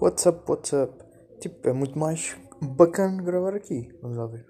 What's up, what's up? Tipo, é muito mais bacana gravar aqui. Vamos lá ver.